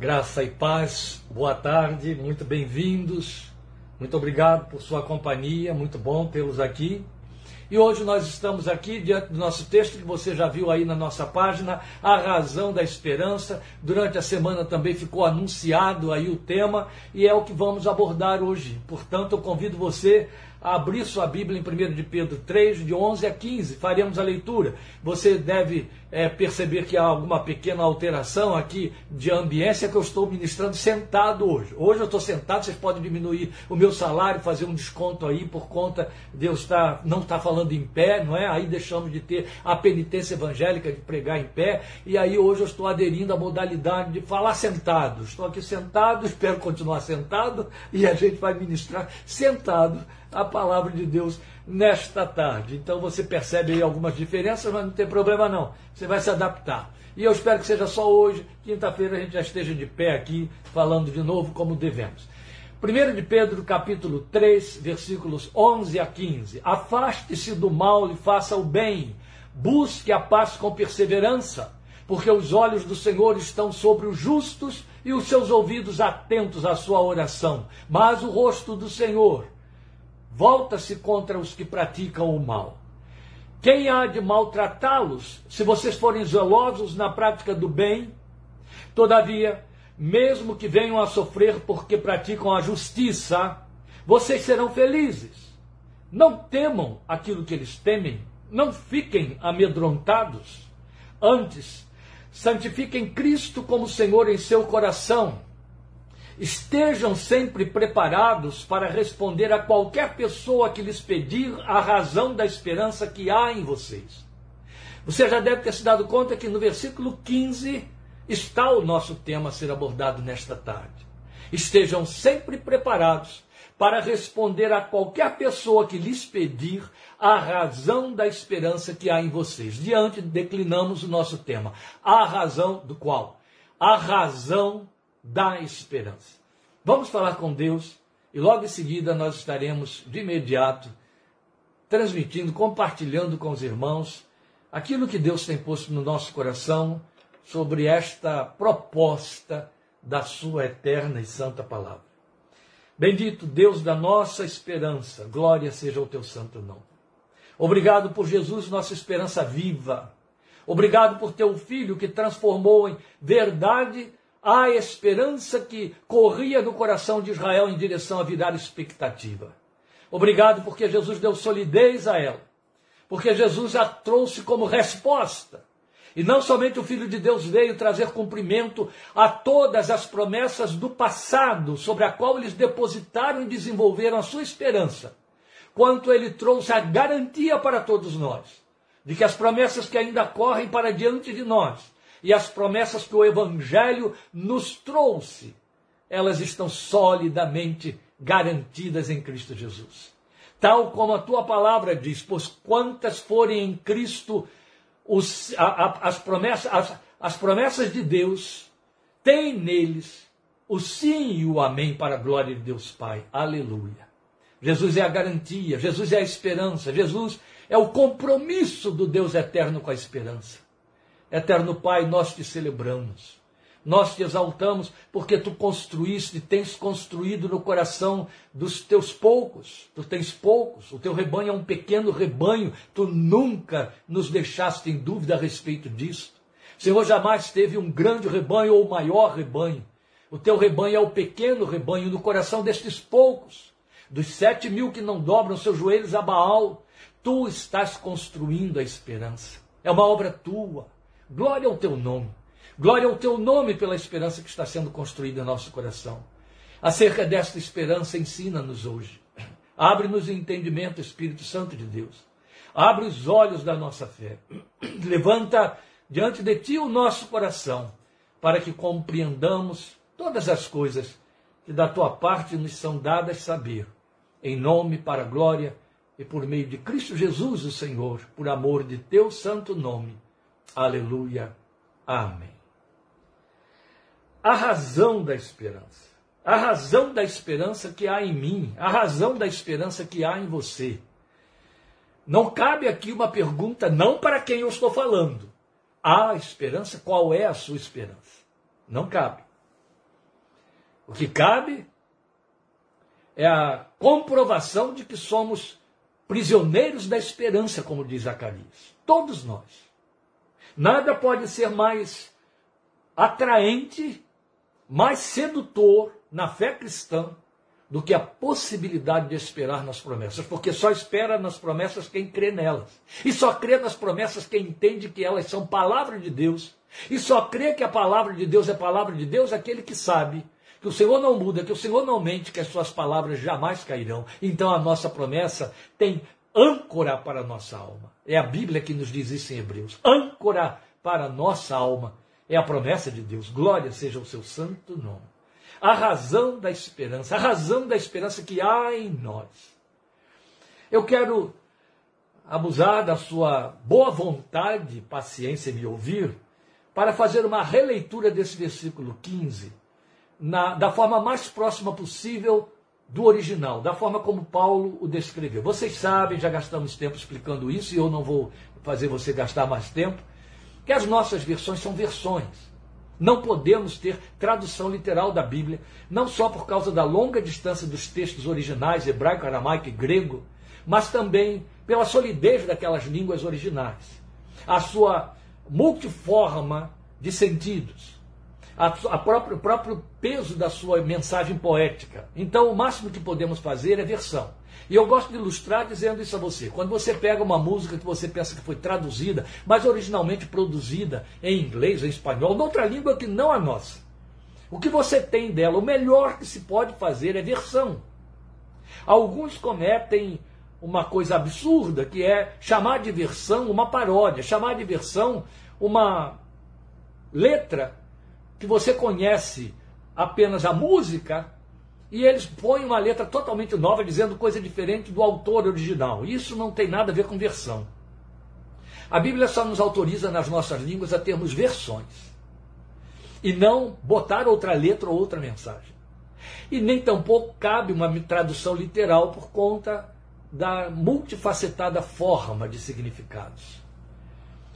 Graça e paz, boa tarde, muito bem-vindos. Muito obrigado por sua companhia, muito bom tê-los aqui. E hoje nós estamos aqui diante do nosso texto que você já viu aí na nossa página, A Razão da Esperança. Durante a semana também ficou anunciado aí o tema e é o que vamos abordar hoje. Portanto, eu convido você a abrir sua Bíblia em 1 de Pedro 3, de 11 a 15. Faremos a leitura. Você deve é, perceber que há alguma pequena alteração aqui de ambiência que eu estou ministrando sentado hoje. Hoje eu estou sentado, vocês podem diminuir o meu salário, fazer um desconto aí por conta de eu estar, não estar falando em pé, não é? Aí deixamos de ter a penitência evangélica de pregar em pé. E aí hoje eu estou aderindo à modalidade de falar sentado. Estou aqui sentado, espero continuar sentado e a gente vai ministrar sentado a palavra de Deus nesta tarde. Então você percebe aí algumas diferenças, mas não tem problema não. Você vai se adaptar. E eu espero que seja só hoje, quinta-feira, a gente já esteja de pé aqui, falando de novo como devemos. 1 de Pedro, capítulo 3, versículos 11 a 15. Afaste-se do mal e faça o bem. Busque a paz com perseverança, porque os olhos do Senhor estão sobre os justos e os seus ouvidos atentos à sua oração. Mas o rosto do Senhor volta-se contra os que praticam o mal. Quem há de maltratá-los, se vocês forem zelosos na prática do bem? Todavia, mesmo que venham a sofrer porque praticam a justiça, vocês serão felizes. Não temam aquilo que eles temem, não fiquem amedrontados. Antes, santifiquem Cristo como Senhor em seu coração Estejam sempre preparados para responder a qualquer pessoa que lhes pedir a razão da esperança que há em vocês. Você já deve ter se dado conta que no versículo 15 está o nosso tema a ser abordado nesta tarde. Estejam sempre preparados para responder a qualquer pessoa que lhes pedir a razão da esperança que há em vocês. Diante, declinamos o nosso tema. A razão do qual? A razão da esperança. Vamos falar com Deus e logo em seguida nós estaremos de imediato transmitindo, compartilhando com os irmãos aquilo que Deus tem posto no nosso coração sobre esta proposta da Sua eterna e santa palavra. Bendito Deus da nossa esperança, glória seja o teu santo nome. Obrigado por Jesus, nossa esperança viva. Obrigado por teu filho que transformou em verdade a esperança que corria no coração de Israel em direção a virar expectativa. Obrigado porque Jesus deu solidez a ela, porque Jesus a trouxe como resposta. E não somente o Filho de Deus veio trazer cumprimento a todas as promessas do passado sobre a qual eles depositaram e desenvolveram a sua esperança, quanto ele trouxe a garantia para todos nós de que as promessas que ainda correm para diante de nós e as promessas que o Evangelho nos trouxe, elas estão solidamente garantidas em Cristo Jesus. Tal como a tua palavra diz, pois quantas forem em Cristo os, a, a, as, promessas, as, as promessas de Deus, tem neles o sim e o amém para a glória de Deus Pai. Aleluia. Jesus é a garantia, Jesus é a esperança, Jesus é o compromisso do Deus eterno com a esperança. Eterno Pai, nós te celebramos. Nós te exaltamos porque tu construíste, tens construído no coração dos teus poucos. Tu tens poucos, o teu rebanho é um pequeno rebanho. Tu nunca nos deixaste em dúvida a respeito disso. O Senhor jamais teve um grande rebanho ou maior rebanho. O teu rebanho é o pequeno rebanho no coração destes poucos. Dos sete mil que não dobram seus joelhos a Baal, tu estás construindo a esperança. É uma obra tua. Glória ao teu nome. Glória ao teu nome pela esperança que está sendo construída em nosso coração. Acerca desta esperança, ensina-nos hoje. Abre-nos o entendimento, Espírito Santo de Deus. Abre os olhos da nossa fé. Levanta diante de ti o nosso coração, para que compreendamos todas as coisas que da tua parte nos são dadas saber. Em nome, para a glória e por meio de Cristo Jesus, o Senhor, por amor de teu santo nome. Aleluia. Amém. A razão da esperança. A razão da esperança que há em mim, a razão da esperança que há em você. Não cabe aqui uma pergunta, não para quem eu estou falando. Há esperança? Qual é a sua esperança? Não cabe. O que cabe é a comprovação de que somos prisioneiros da esperança, como diz Zacarias. Todos nós. Nada pode ser mais atraente, mais sedutor na fé cristã do que a possibilidade de esperar nas promessas, porque só espera nas promessas quem crê nelas. E só crê nas promessas quem entende que elas são palavra de Deus. E só crê que a palavra de Deus é palavra de Deus aquele que sabe que o Senhor não muda, que o Senhor não mente, que as suas palavras jamais cairão. Então a nossa promessa tem âncora para a nossa alma. É a Bíblia que nos diz isso em Hebreus. Âncora para a nossa alma. É a promessa de Deus. Glória seja o seu santo nome. A razão da esperança, a razão da esperança que há em nós. Eu quero abusar da sua boa vontade, paciência em me ouvir, para fazer uma releitura desse versículo 15, na, da forma mais próxima possível do original, da forma como Paulo o descreveu. Vocês sabem, já gastamos tempo explicando isso e eu não vou fazer você gastar mais tempo, que as nossas versões são versões. Não podemos ter tradução literal da Bíblia, não só por causa da longa distância dos textos originais, hebraico, aramaico e grego, mas também pela solidez daquelas línguas originais, a sua multiforma de sentidos a, a próprio, o próprio peso da sua mensagem poética. Então, o máximo que podemos fazer é versão. E eu gosto de ilustrar dizendo isso a você. Quando você pega uma música que você pensa que foi traduzida, mas originalmente produzida em inglês, em espanhol, noutra língua que não a nossa. O que você tem dela, o melhor que se pode fazer é versão. Alguns cometem uma coisa absurda, que é chamar de versão uma paródia, chamar de versão uma letra que você conhece apenas a música e eles põem uma letra totalmente nova dizendo coisa diferente do autor original. Isso não tem nada a ver com versão. A Bíblia só nos autoriza nas nossas línguas a termos versões e não botar outra letra ou outra mensagem. E nem tampouco cabe uma tradução literal por conta da multifacetada forma de significados.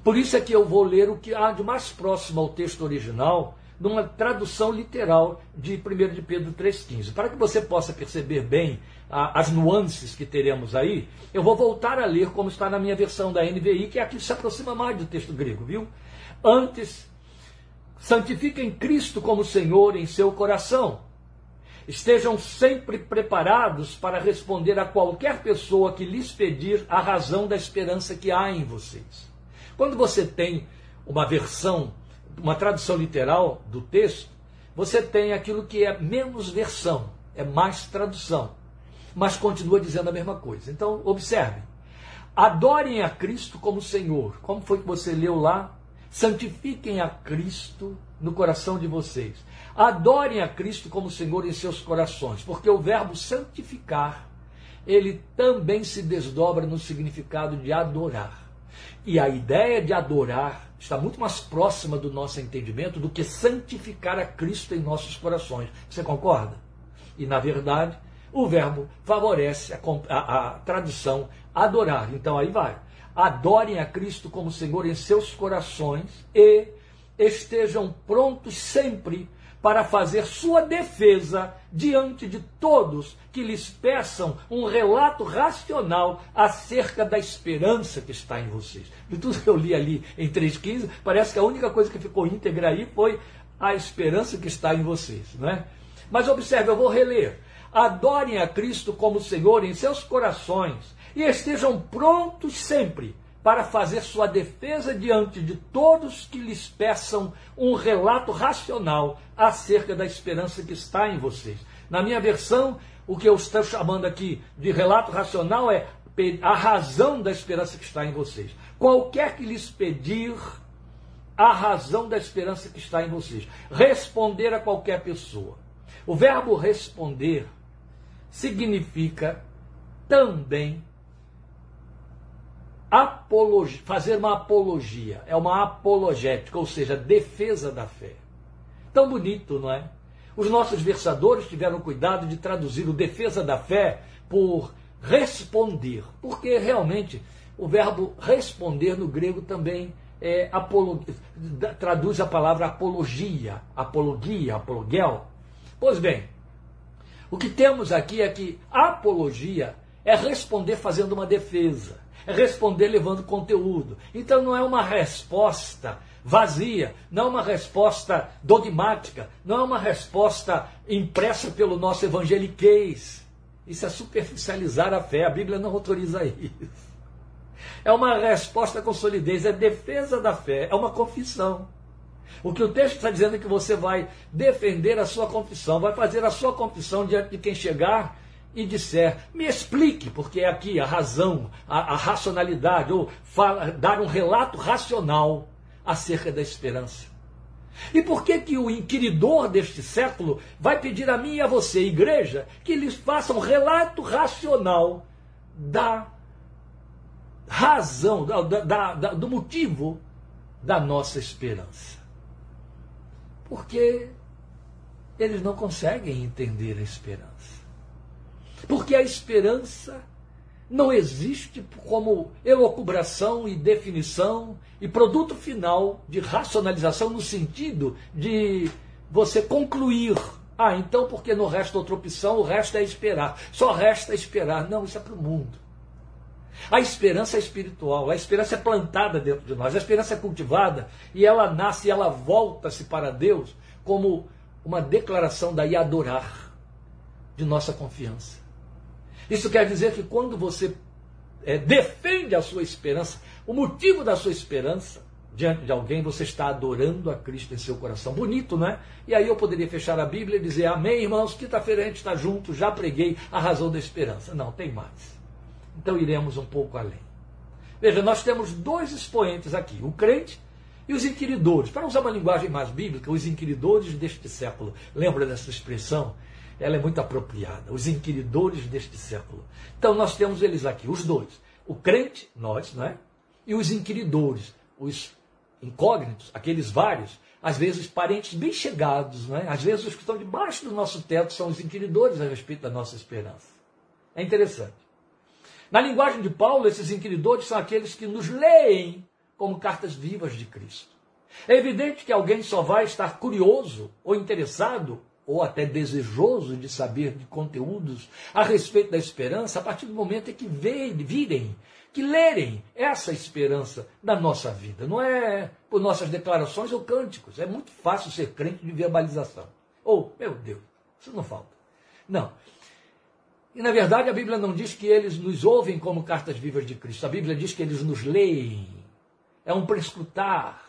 Por isso é que eu vou ler o que há de mais próximo ao texto original numa tradução literal de 1 de Pedro 3,15. Para que você possa perceber bem a, as nuances que teremos aí, eu vou voltar a ler como está na minha versão da NVI, que é a que se aproxima mais do texto grego, viu? Antes, santifiquem Cristo como Senhor em seu coração. Estejam sempre preparados para responder a qualquer pessoa que lhes pedir a razão da esperança que há em vocês. Quando você tem uma versão uma tradução literal do texto, você tem aquilo que é menos versão, é mais tradução, mas continua dizendo a mesma coisa. Então, observe. Adorem a Cristo como Senhor. Como foi que você leu lá? Santifiquem a Cristo no coração de vocês. Adorem a Cristo como Senhor em seus corações, porque o verbo santificar, ele também se desdobra no significado de adorar. E a ideia de adorar está muito mais próxima do nosso entendimento do que santificar a Cristo em nossos corações. Você concorda? E, na verdade, o verbo favorece a, a, a tradução adorar. Então aí vai. Adorem a Cristo como Senhor em seus corações e estejam prontos sempre para fazer sua defesa diante de todos que lhes peçam um relato racional acerca da esperança que está em vocês. De tudo que eu li ali em 3,15, parece que a única coisa que ficou íntegra aí foi a esperança que está em vocês. Não é? Mas observe, eu vou reler. Adorem a Cristo como Senhor em seus corações e estejam prontos sempre para fazer sua defesa diante de todos que lhes peçam um relato racional acerca da esperança que está em vocês. Na minha versão, o que eu estou chamando aqui de relato racional é a razão da esperança que está em vocês. Qualquer que lhes pedir a razão da esperança que está em vocês. Responder a qualquer pessoa. O verbo responder significa também fazer uma apologia, é uma apologética, ou seja, defesa da fé. Tão bonito, não é? Os nossos versadores tiveram cuidado de traduzir o defesa da fé por responder, porque realmente o verbo responder no grego também é traduz a palavra apologia, apologia, apologel. Pois bem, o que temos aqui é que apologia é responder fazendo uma defesa, é responder levando conteúdo. Então não é uma resposta vazia, não é uma resposta dogmática, não é uma resposta impressa pelo nosso evangeliquez. Isso é superficializar a fé, a Bíblia não autoriza isso. É uma resposta com solidez, é defesa da fé, é uma confissão. O que o texto está dizendo é que você vai defender a sua confissão, vai fazer a sua confissão diante de quem chegar e disser, me explique, porque é aqui a razão, a, a racionalidade, ou fala, dar um relato racional acerca da esperança. E por que que o inquiridor deste século vai pedir a mim e a você, igreja, que lhes faça um relato racional da razão, da, da, da, do motivo da nossa esperança? Porque eles não conseguem entender a esperança. Porque a esperança não existe como elocubração e definição e produto final de racionalização no sentido de você concluir. Ah, então porque não resta outra opção, o resto é esperar. Só resta esperar. Não, isso é para o mundo. A esperança é espiritual, a esperança é plantada dentro de nós, a esperança é cultivada e ela nasce e ela volta-se para Deus como uma declaração daí adorar de nossa confiança. Isso quer dizer que quando você é, defende a sua esperança, o motivo da sua esperança diante de alguém, você está adorando a Cristo em seu coração. Bonito, não é? E aí eu poderia fechar a Bíblia e dizer: Amém, irmãos, quinta-feira a gente está junto, já preguei a razão da esperança. Não, tem mais. Então iremos um pouco além. Veja, nós temos dois expoentes aqui: o crente e os inquiridores. Para usar uma linguagem mais bíblica, os inquiridores deste século. Lembra dessa expressão? Ela é muito apropriada. Os inquiridores deste século. Então nós temos eles aqui, os dois. O crente, nós, não é? E os inquiridores, os incógnitos, aqueles vários, às vezes parentes bem chegados, não é? Às vezes os que estão debaixo do nosso teto são os inquiridores a respeito da nossa esperança. É interessante. Na linguagem de Paulo, esses inquiridores são aqueles que nos leem como cartas vivas de Cristo. É evidente que alguém só vai estar curioso ou interessado ou até desejoso de saber de conteúdos a respeito da esperança a partir do momento em que virem, que lerem essa esperança da nossa vida. Não é por nossas declarações ou cânticos. É muito fácil ser crente de verbalização. Ou, oh, meu Deus, isso não falta. Não. E na verdade a Bíblia não diz que eles nos ouvem como cartas vivas de Cristo. A Bíblia diz que eles nos leem. É um prescrutar.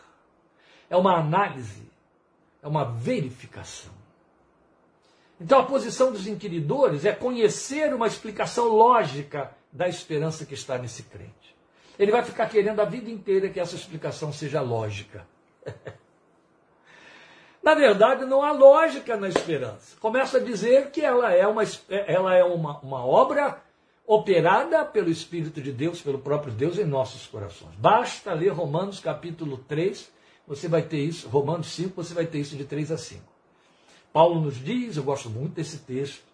É uma análise. É uma verificação. Então a posição dos inquiridores é conhecer uma explicação lógica da esperança que está nesse crente. Ele vai ficar querendo a vida inteira que essa explicação seja lógica. na verdade, não há lógica na esperança. Começa a dizer que ela é uma, ela é uma, uma obra operada pelo Espírito de Deus, pelo próprio Deus em nossos corações. Basta ler Romanos capítulo 3, você vai ter isso, Romanos 5, você vai ter isso de 3 a 5. Paulo nos diz, eu gosto muito desse texto,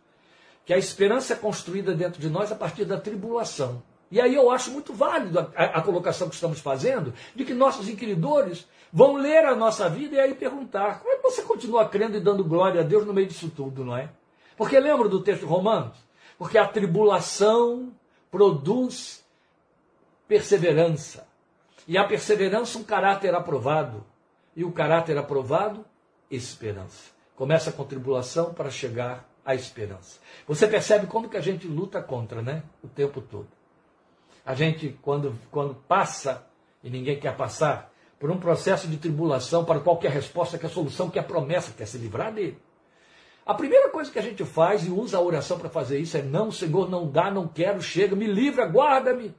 que a esperança é construída dentro de nós a partir da tribulação. E aí eu acho muito válido a, a, colocação que estamos fazendo, de que nossos inquiridores vão ler a nossa vida e aí perguntar: como é que você continua crendo e dando glória a Deus no meio disso tudo, não é? Porque lembra do texto de Romanos? Porque a tribulação produz perseverança. E a perseverança, um caráter aprovado. E o caráter aprovado, esperança. Começa com tribulação para chegar à esperança. Você percebe como que a gente luta contra, né? O tempo todo. A gente, quando, quando passa, e ninguém quer passar, por um processo de tribulação para qualquer resposta, que a solução, que a promessa, quer se livrar dele. A primeira coisa que a gente faz e usa a oração para fazer isso é: não, Senhor, não dá, não quero, chega, me livra, guarda-me.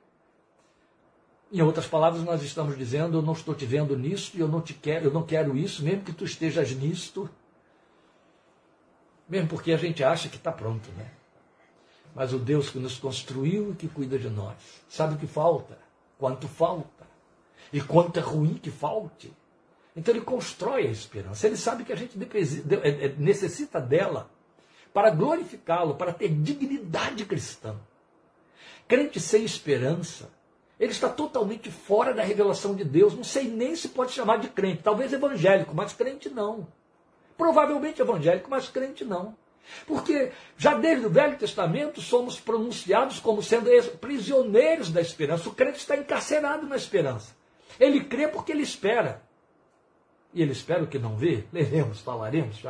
Em outras palavras, nós estamos dizendo: eu não estou te vendo nisso e eu não te quero, eu não quero isso, mesmo que tu estejas nisto, mesmo porque a gente acha que está pronto, né? Mas o Deus que nos construiu e que cuida de nós, sabe o que falta, quanto falta, e quanto é ruim que falte. Então ele constrói a esperança. Ele sabe que a gente é, é, necessita dela para glorificá-lo, para ter dignidade cristã. Crente sem esperança, ele está totalmente fora da revelação de Deus. Não sei nem se pode chamar de crente, talvez evangélico, mas crente não. Provavelmente evangélico, mas crente não. Porque já desde o Velho Testamento somos pronunciados como sendo prisioneiros da esperança. O crente está encarcerado na esperança. Ele crê porque ele espera. E ele espera o que não vê. Leremos, falaremos,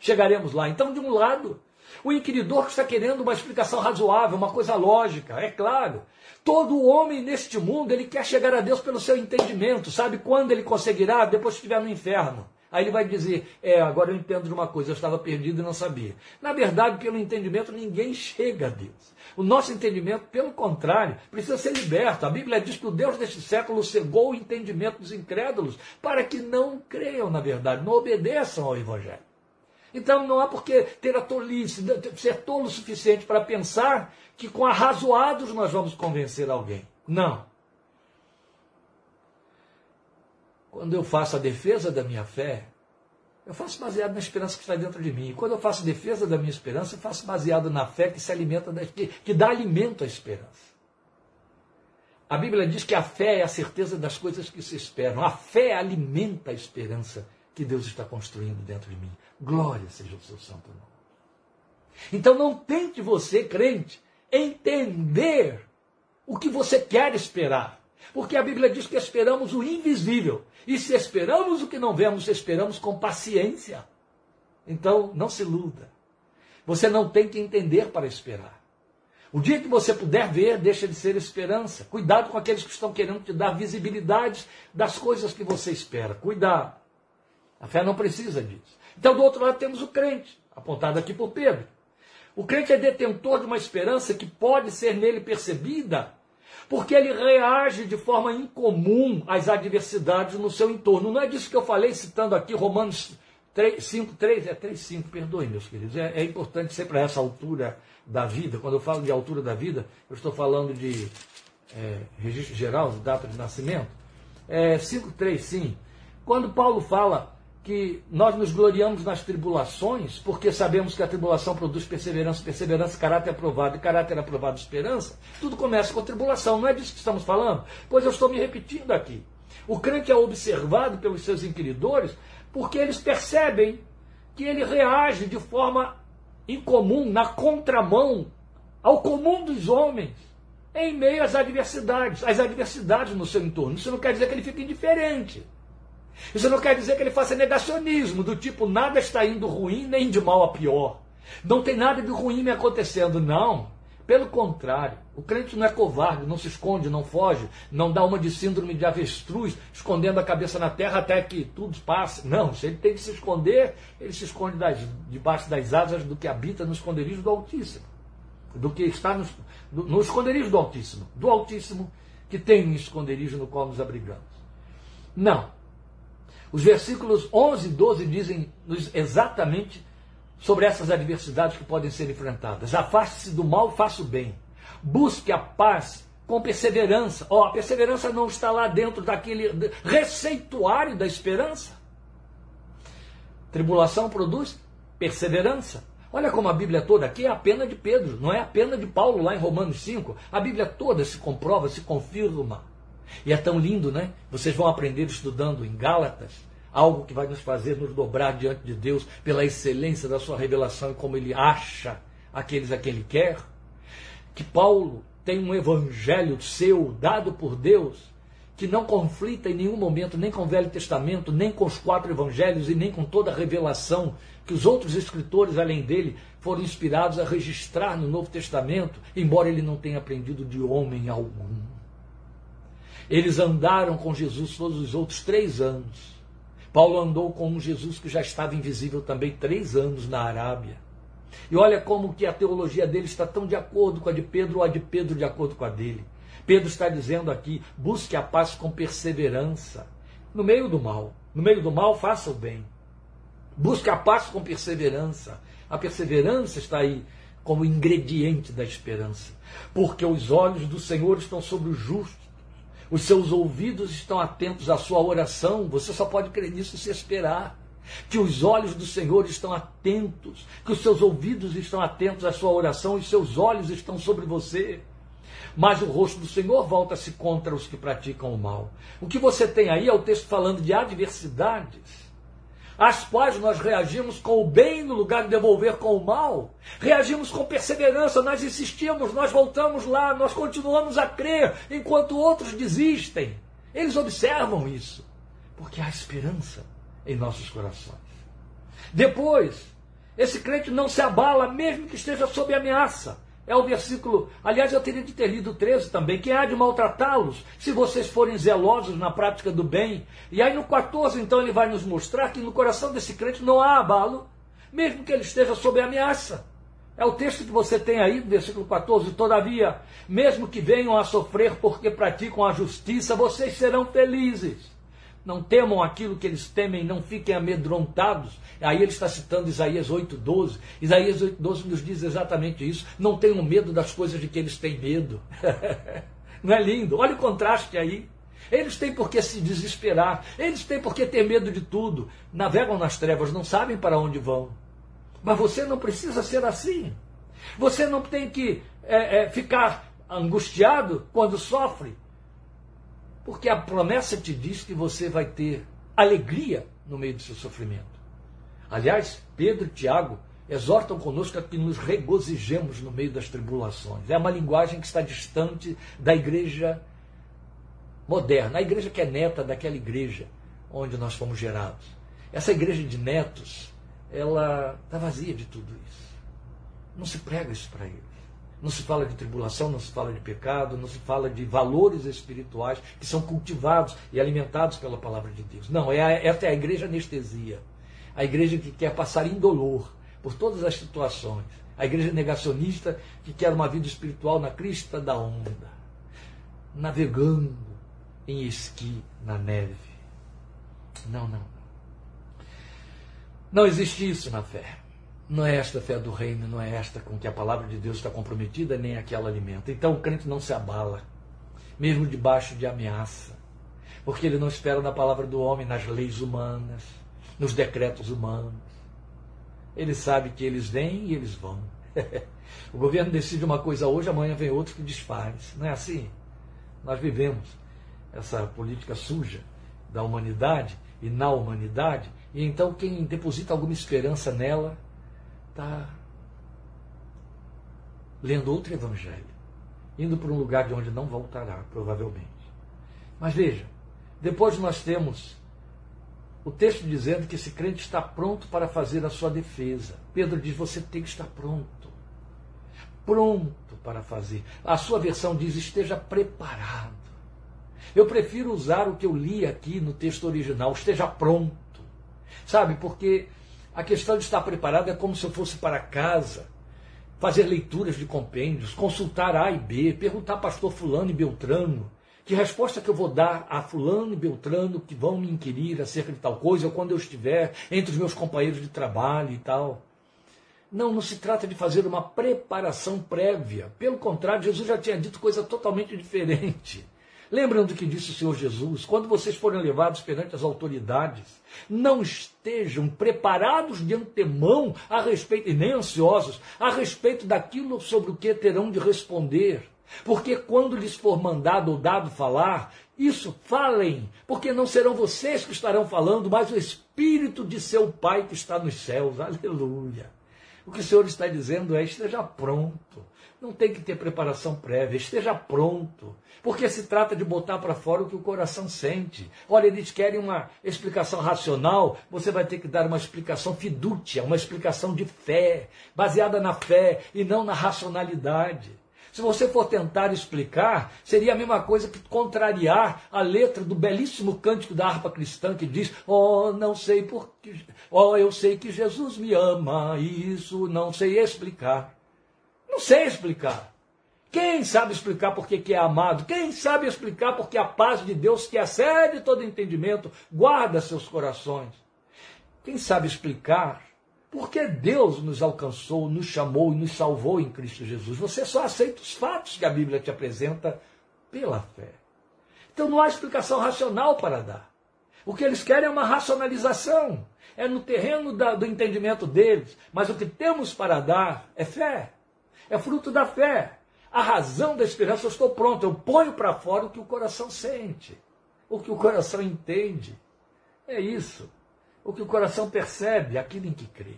chegaremos lá. Então, de um lado, o inquiridor que está querendo uma explicação razoável, uma coisa lógica, é claro. Todo homem neste mundo, ele quer chegar a Deus pelo seu entendimento. Sabe quando ele conseguirá? Depois que estiver no inferno. Aí ele vai dizer: É, agora eu entendo de uma coisa, eu estava perdido e não sabia. Na verdade, pelo entendimento, ninguém chega a Deus. O nosso entendimento, pelo contrário, precisa ser liberto. A Bíblia diz que o Deus deste século cegou o entendimento dos incrédulos para que não creiam na verdade, não obedeçam ao Evangelho. Então não há por que ter a tolice, ser tolo o suficiente para pensar que com arrazoados nós vamos convencer alguém. Não. Quando eu faço a defesa da minha fé, eu faço baseado na esperança que está dentro de mim. E quando eu faço defesa da minha esperança, eu faço baseado na fé que se alimenta, que, que dá alimento à esperança. A Bíblia diz que a fé é a certeza das coisas que se esperam. A fé alimenta a esperança que Deus está construindo dentro de mim. Glória seja o seu santo nome. Então não tente você, crente, entender o que você quer esperar. Porque a Bíblia diz que esperamos o invisível. E se esperamos o que não vemos, esperamos com paciência. Então, não se iluda. Você não tem que entender para esperar. O dia que você puder ver, deixa de ser esperança. Cuidado com aqueles que estão querendo te dar visibilidade das coisas que você espera. Cuidado. A fé não precisa disso. Então, do outro lado, temos o crente, apontado aqui por Pedro. O crente é detentor de uma esperança que pode ser nele percebida porque ele reage de forma incomum às adversidades no seu entorno. Não é disso que eu falei, citando aqui Romanos 3, 5, 3, é 3, 5, perdoe, meus queridos. É, é importante ser para essa altura da vida. Quando eu falo de altura da vida, eu estou falando de é, registro geral, data de nascimento. É, 5, 3, sim. Quando Paulo fala que nós nos gloriamos nas tribulações, porque sabemos que a tribulação produz perseverança, perseverança, caráter aprovado, e caráter aprovado, esperança. Tudo começa com a tribulação, não é disso que estamos falando? Pois eu estou me repetindo aqui. O crente é observado pelos seus inquiridores porque eles percebem que ele reage de forma incomum, na contramão ao comum dos homens, em meio às adversidades, às adversidades no seu entorno. Isso não quer dizer que ele fique indiferente. Isso não quer dizer que ele faça negacionismo, do tipo nada está indo ruim nem de mal a pior. Não tem nada de ruim me acontecendo, não. Pelo contrário, o crente não é covarde, não se esconde, não foge, não dá uma de síndrome de avestruz, escondendo a cabeça na terra até que tudo passe. Não, se ele tem que se esconder, ele se esconde das, debaixo das asas do que habita no esconderijo do Altíssimo. Do que está no, no esconderijo do Altíssimo. Do Altíssimo que tem um esconderijo no qual nos abrigamos. Não. Os versículos 11 e 12 dizem exatamente sobre essas adversidades que podem ser enfrentadas. Afaste-se do mal, faça o bem. Busque a paz com perseverança. Oh, a perseverança não está lá dentro daquele receituário da esperança. Tribulação produz perseverança. Olha como a Bíblia toda aqui é a pena de Pedro, não é a pena de Paulo lá em Romanos 5. A Bíblia toda se comprova, se confirma. E é tão lindo, né? Vocês vão aprender estudando em Gálatas, algo que vai nos fazer nos dobrar diante de Deus pela excelência da sua revelação e como ele acha aqueles a quem ele quer. Que Paulo tem um evangelho seu, dado por Deus, que não conflita em nenhum momento nem com o Velho Testamento, nem com os quatro evangelhos e nem com toda a revelação que os outros escritores, além dele, foram inspirados a registrar no Novo Testamento, embora ele não tenha aprendido de homem algum. Eles andaram com Jesus todos os outros três anos. Paulo andou com um Jesus que já estava invisível também três anos na Arábia. E olha como que a teologia dele está tão de acordo com a de Pedro ou a de Pedro de acordo com a dele. Pedro está dizendo aqui: busque a paz com perseverança. No meio do mal. No meio do mal, faça o bem. Busque a paz com perseverança. A perseverança está aí como ingrediente da esperança. Porque os olhos do Senhor estão sobre os justos os seus ouvidos estão atentos à sua oração. Você só pode crer nisso se esperar. Que os olhos do Senhor estão atentos, que os seus ouvidos estão atentos à sua oração e seus olhos estão sobre você. Mas o rosto do Senhor volta-se contra os que praticam o mal. O que você tem aí é o texto falando de adversidades. Às quais nós reagimos com o bem no lugar de devolver com o mal. Reagimos com perseverança, nós insistimos, nós voltamos lá, nós continuamos a crer, enquanto outros desistem. Eles observam isso, porque há esperança em nossos corações. Depois, esse crente não se abala, mesmo que esteja sob ameaça. É o versículo, aliás, eu teria de ter lido o 13 também, que há de maltratá-los se vocês forem zelosos na prática do bem. E aí no 14, então, ele vai nos mostrar que no coração desse crente não há abalo, mesmo que ele esteja sob ameaça. É o texto que você tem aí, no versículo 14. Todavia, mesmo que venham a sofrer porque praticam a justiça, vocês serão felizes. Não temam aquilo que eles temem, não fiquem amedrontados. Aí ele está citando Isaías 8,12. Isaías 8,12 nos diz exatamente isso. Não tenham medo das coisas de que eles têm medo. Não é lindo? Olha o contraste aí. Eles têm por que se desesperar. Eles têm por que ter medo de tudo. Navegam nas trevas, não sabem para onde vão. Mas você não precisa ser assim. Você não tem que é, é, ficar angustiado quando sofre. Porque a promessa te diz que você vai ter alegria no meio do seu sofrimento. Aliás, Pedro e Tiago exortam conosco a que nos regozijemos no meio das tribulações. É uma linguagem que está distante da igreja moderna, a igreja que é neta daquela igreja onde nós fomos gerados. Essa igreja de netos, ela está vazia de tudo isso. Não se prega isso para eles. Não se fala de tribulação, não se fala de pecado, não se fala de valores espirituais que são cultivados e alimentados pela palavra de Deus. Não, é a, essa é a igreja anestesia. A igreja que quer passar indolor por todas as situações. A igreja negacionista que quer uma vida espiritual na crista da onda, navegando em esqui na neve. Não, não, não. Não existe isso na fé. Não é esta a fé do reino, não é esta com que a palavra de Deus está comprometida, nem aquela alimenta. Então o crente não se abala, mesmo debaixo de ameaça, porque ele não espera na palavra do homem, nas leis humanas, nos decretos humanos. Ele sabe que eles vêm e eles vão. o governo decide uma coisa hoje, amanhã vem outro que desfaz. Não é assim? Nós vivemos essa política suja da humanidade e na humanidade, e então quem deposita alguma esperança nela está lendo outro evangelho, indo para um lugar de onde não voltará, provavelmente. Mas veja, depois nós temos o texto dizendo que esse crente está pronto para fazer a sua defesa. Pedro diz: você tem que estar pronto. Pronto para fazer. A sua versão diz: esteja preparado. Eu prefiro usar o que eu li aqui no texto original, esteja pronto. Sabe, porque a questão de estar preparado é como se eu fosse para casa, fazer leituras de compêndios, consultar A e B, perguntar pastor fulano e Beltrano, que resposta que eu vou dar a fulano e Beltrano que vão me inquirir acerca de tal coisa, ou quando eu estiver entre os meus companheiros de trabalho e tal. Não, não se trata de fazer uma preparação prévia. Pelo contrário, Jesus já tinha dito coisa totalmente diferente. Lembram do que disse o Senhor Jesus? Quando vocês forem levados perante as autoridades, não estejam preparados de antemão a respeito, e nem ansiosos, a respeito daquilo sobre o que terão de responder. Porque quando lhes for mandado ou dado falar, isso falem, porque não serão vocês que estarão falando, mas o Espírito de seu Pai que está nos céus. Aleluia. O que o Senhor está dizendo é: esteja pronto. Não tem que ter preparação prévia, esteja pronto. Porque se trata de botar para fora o que o coração sente. Olha, eles querem uma explicação racional, você vai ter que dar uma explicação fidúcia, uma explicação de fé, baseada na fé e não na racionalidade. Se você for tentar explicar, seria a mesma coisa que contrariar a letra do belíssimo cântico da harpa cristã que diz: Oh, não sei por que, oh, eu sei que Jesus me ama, isso não sei explicar. Não sei explicar. Quem sabe explicar por que é amado? Quem sabe explicar porque a paz de Deus, que excede todo entendimento, guarda seus corações? Quem sabe explicar por que Deus nos alcançou, nos chamou e nos salvou em Cristo Jesus? Você só aceita os fatos que a Bíblia te apresenta pela fé. Então não há explicação racional para dar. O que eles querem é uma racionalização. É no terreno da, do entendimento deles. Mas o que temos para dar é fé. É fruto da fé. A razão da esperança, eu estou pronto, eu ponho para fora o que o coração sente, o que o coração entende. É isso. o que o coração percebe, aquilo em que crê.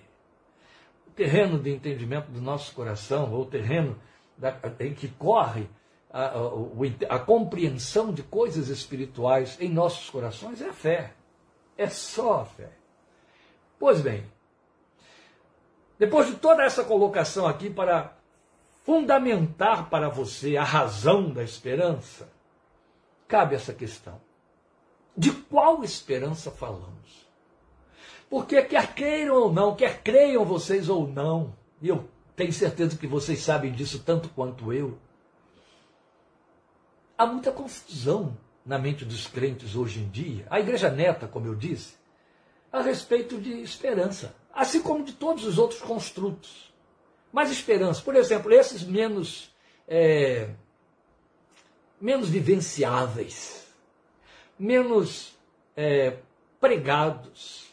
O terreno de entendimento do nosso coração, ou o terreno da, em que corre a, a, a compreensão de coisas espirituais em nossos corações é a fé. É só a fé. Pois bem, depois de toda essa colocação aqui para fundamentar para você a razão da esperança, cabe essa questão. De qual esperança falamos? Porque quer queiram ou não, quer creiam vocês ou não, e eu tenho certeza que vocês sabem disso tanto quanto eu, há muita confusão na mente dos crentes hoje em dia, a igreja neta, como eu disse, a respeito de esperança, assim como de todos os outros construtos. Mas esperança, por exemplo, esses menos, é, menos vivenciáveis, menos é, pregados,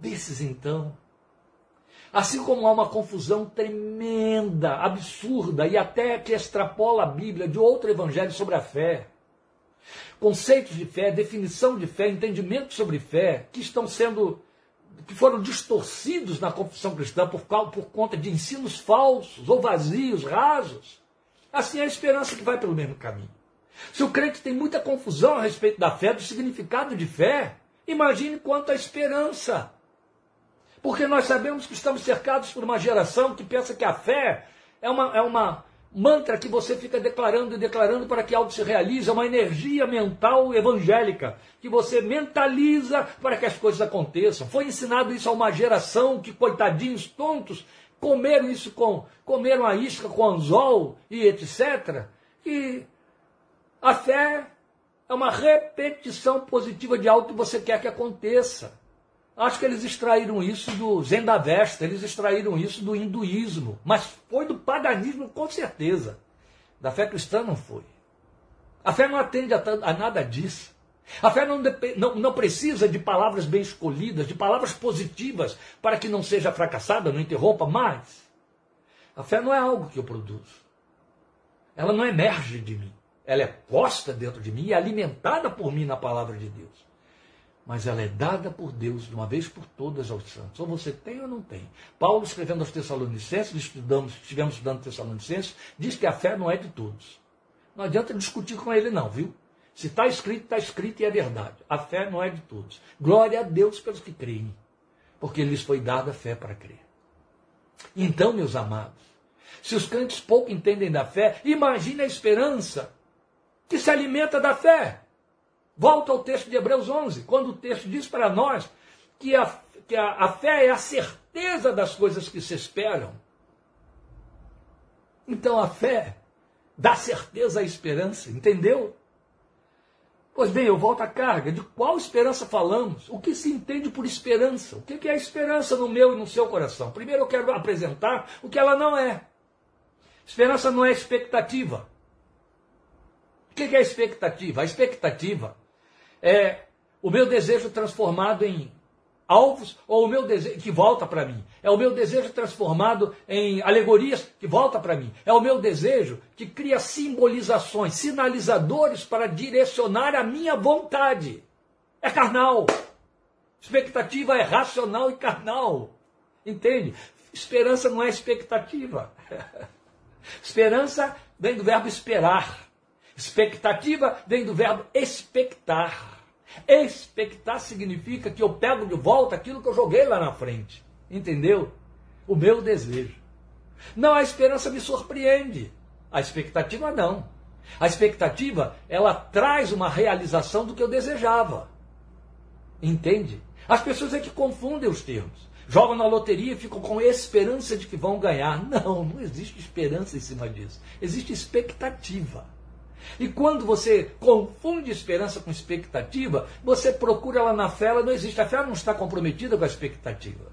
desses então, Assim como há uma confusão tremenda, absurda e até que extrapola a Bíblia de outro evangelho sobre a fé. Conceitos de fé, definição de fé, entendimento sobre fé, que estão sendo, que foram distorcidos na confissão cristã por, por conta de ensinos falsos ou vazios, rasos. Assim é a esperança que vai pelo mesmo caminho. Se o crente tem muita confusão a respeito da fé, do significado de fé, imagine quanto à esperança. Porque nós sabemos que estamos cercados por uma geração que pensa que a fé é uma, é uma mantra que você fica declarando e declarando para que algo se realize, é uma energia mental evangélica, que você mentaliza para que as coisas aconteçam. Foi ensinado isso a uma geração que, coitadinhos tontos, comeram isso com, comeram a isca com anzol e etc. E a fé é uma repetição positiva de algo que você quer que aconteça. Acho que eles extraíram isso do Zendavesta, eles extraíram isso do hinduísmo, mas foi do paganismo com certeza. Da fé cristã não foi. A fé não atende a, a nada disso. A fé não, não, não, precisa de palavras bem escolhidas, de palavras positivas, para que não seja fracassada, não interrompa, mas a fé não é algo que eu produzo. Ela não emerge de mim. Ela é posta dentro de mim e alimentada por mim na palavra de Deus mas ela é dada por Deus de uma vez por todas aos santos. Ou você tem ou não tem. Paulo, escrevendo aos Tessalonicenses, estudamos, estivemos estudando Tessalonicenses, diz que a fé não é de todos. Não adianta discutir com ele, não, viu? Se está escrito, está escrito e é verdade. A fé não é de todos. Glória a Deus pelos que creem, porque lhes foi dada a fé para crer. Então, meus amados, se os crentes pouco entendem da fé, imagine a esperança que se alimenta da fé. Volta ao texto de Hebreus 11, quando o texto diz para nós que a, que a, a fé é a certeza das coisas que se esperam. Então a fé dá certeza à esperança, entendeu? Pois bem, eu volto à carga. De qual esperança falamos? O que se entende por esperança? O que é a esperança no meu e no seu coração? Primeiro eu quero apresentar o que ela não é. Esperança não é expectativa. O que é a expectativa? A expectativa é o meu desejo transformado em alvos ou o meu desejo que volta para mim. É o meu desejo transformado em alegorias que volta para mim. É o meu desejo que cria simbolizações, sinalizadores para direcionar a minha vontade. É carnal. Expectativa é racional e carnal. Entende? Esperança não é expectativa. Esperança vem do verbo esperar. Expectativa vem do verbo expectar. Expectar significa que eu pego de volta aquilo que eu joguei lá na frente. Entendeu? O meu desejo. Não, a esperança me surpreende. A expectativa não. A expectativa, ela traz uma realização do que eu desejava. Entende? As pessoas é que confundem os termos. Jogam na loteria e ficam com esperança de que vão ganhar. Não, não existe esperança em cima disso. Existe expectativa. E quando você confunde esperança com expectativa, você procura ela na fé, ela não existe. A fé não está comprometida com a expectativa.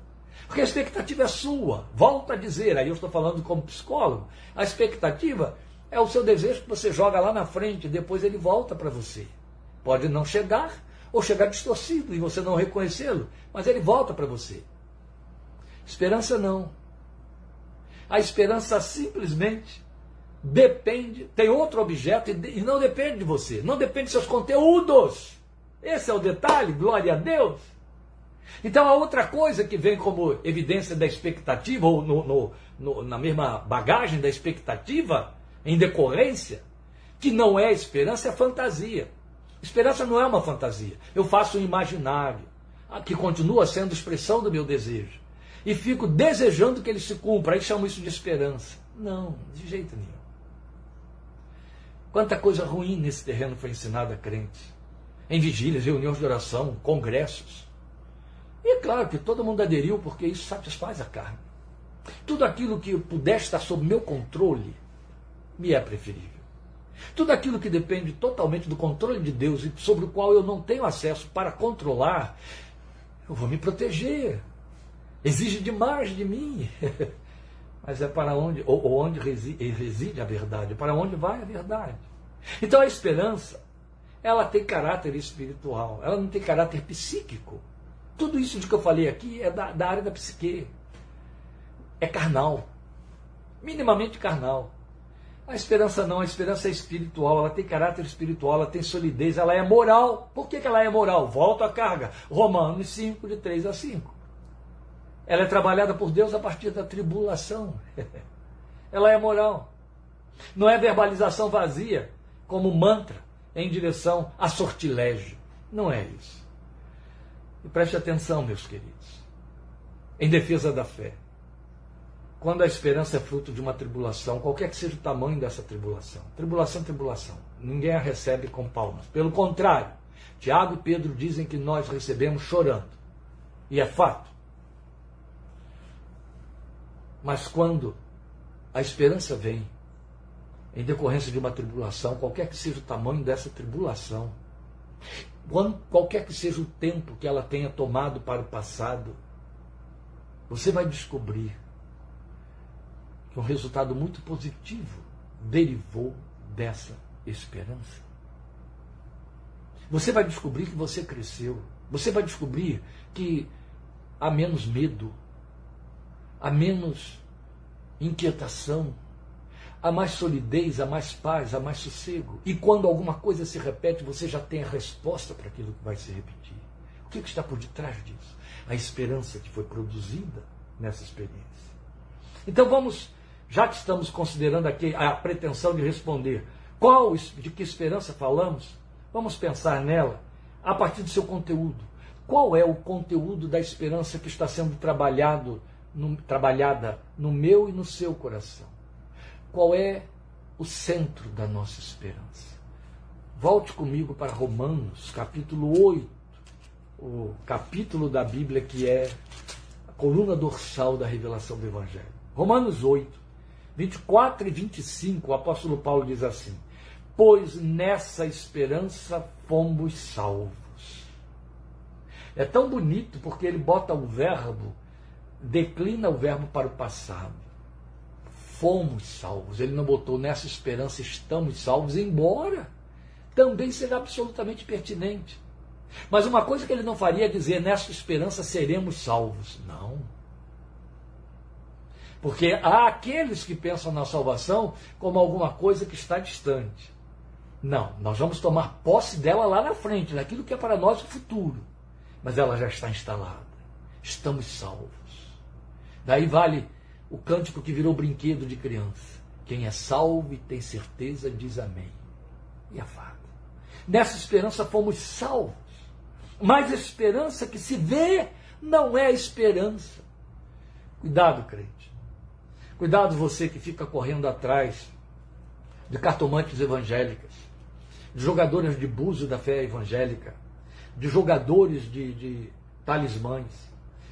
Porque a expectativa é sua. Volto a dizer, aí eu estou falando como psicólogo, a expectativa é o seu desejo que você joga lá na frente, depois ele volta para você. Pode não chegar, ou chegar distorcido e você não reconhecê-lo, mas ele volta para você. Esperança não. A esperança simplesmente depende, tem outro objeto e não depende de você, não depende de seus conteúdos. Esse é o detalhe, glória a Deus. Então a outra coisa que vem como evidência da expectativa, ou no, no, no, na mesma bagagem da expectativa, em decorrência, que não é esperança, é fantasia. Esperança não é uma fantasia. Eu faço um imaginário, que continua sendo expressão do meu desejo. E fico desejando que ele se cumpra. Aí chamo isso de esperança. Não, de jeito nenhum. Quanta coisa ruim nesse terreno foi ensinada a crente. Em vigílias, reuniões de oração, congressos. E é claro que todo mundo aderiu porque isso satisfaz a carne. Tudo aquilo que puder estar sob meu controle me é preferível. Tudo aquilo que depende totalmente do controle de Deus e sobre o qual eu não tenho acesso para controlar, eu vou me proteger. Exige demais de mim. Mas é para onde, ou, onde reside, reside a verdade, para onde vai a verdade. Então a esperança, ela tem caráter espiritual, ela não tem caráter psíquico. Tudo isso de que eu falei aqui é da, da área da psique. É carnal. Minimamente carnal. A esperança não, a esperança é espiritual, ela tem caráter espiritual, ela tem solidez, ela é moral. Por que, que ela é moral? Volto à carga. Romanos 5, de 3 a 5. Ela é trabalhada por Deus a partir da tribulação. ela é moral. Não é verbalização vazia, como mantra em direção a sortilégio. Não é isso. E preste atenção, meus queridos, em defesa da fé. Quando a esperança é fruto de uma tribulação, qualquer que seja o tamanho dessa tribulação, tribulação, tribulação, ninguém a recebe com palmas. Pelo contrário, Tiago e Pedro dizem que nós recebemos chorando. E é fato. Mas quando a esperança vem em decorrência de uma tribulação, qualquer que seja o tamanho dessa tribulação, qualquer que seja o tempo que ela tenha tomado para o passado, você vai descobrir que um resultado muito positivo derivou dessa esperança. Você vai descobrir que você cresceu. Você vai descobrir que há menos medo, há menos inquietação, há mais solidez, há mais paz, há mais sossego. E quando alguma coisa se repete, você já tem a resposta para aquilo que vai se repetir. O que, está por detrás disso? A esperança que foi produzida nessa experiência. Então vamos já que estamos considerando aqui a pretensão de responder qual de que esperança falamos, vamos pensar nela a partir do seu conteúdo. Qual é o conteúdo da esperança que está sendo trabalhado, no, trabalhada no meu e no seu coração? Qual é o centro da nossa esperança? Volte comigo para Romanos, capítulo 8, o capítulo da Bíblia que é a coluna dorsal da revelação do Evangelho. Romanos 8, 24 e 25, o apóstolo Paulo diz assim: Pois nessa esperança fomos salvos. É tão bonito porque ele bota o verbo, declina o verbo para o passado. Fomos salvos. Ele não botou nessa esperança estamos salvos, embora também seja absolutamente pertinente. Mas uma coisa que ele não faria é dizer nessa esperança seremos salvos. Não. Porque há aqueles que pensam na salvação como alguma coisa que está distante. Não, nós vamos tomar posse dela lá na frente, naquilo que é para nós o futuro. Mas ela já está instalada. Estamos salvos. Daí vale o cântico que virou brinquedo de criança. Quem é salvo e tem certeza diz amém. E a fato. Nessa esperança fomos salvos. Mas a esperança que se vê não é esperança. Cuidado, crente. Cuidado você que fica correndo atrás de cartomantes evangélicas, de jogadores de buzo da fé evangélica, de jogadores de, de talismãs,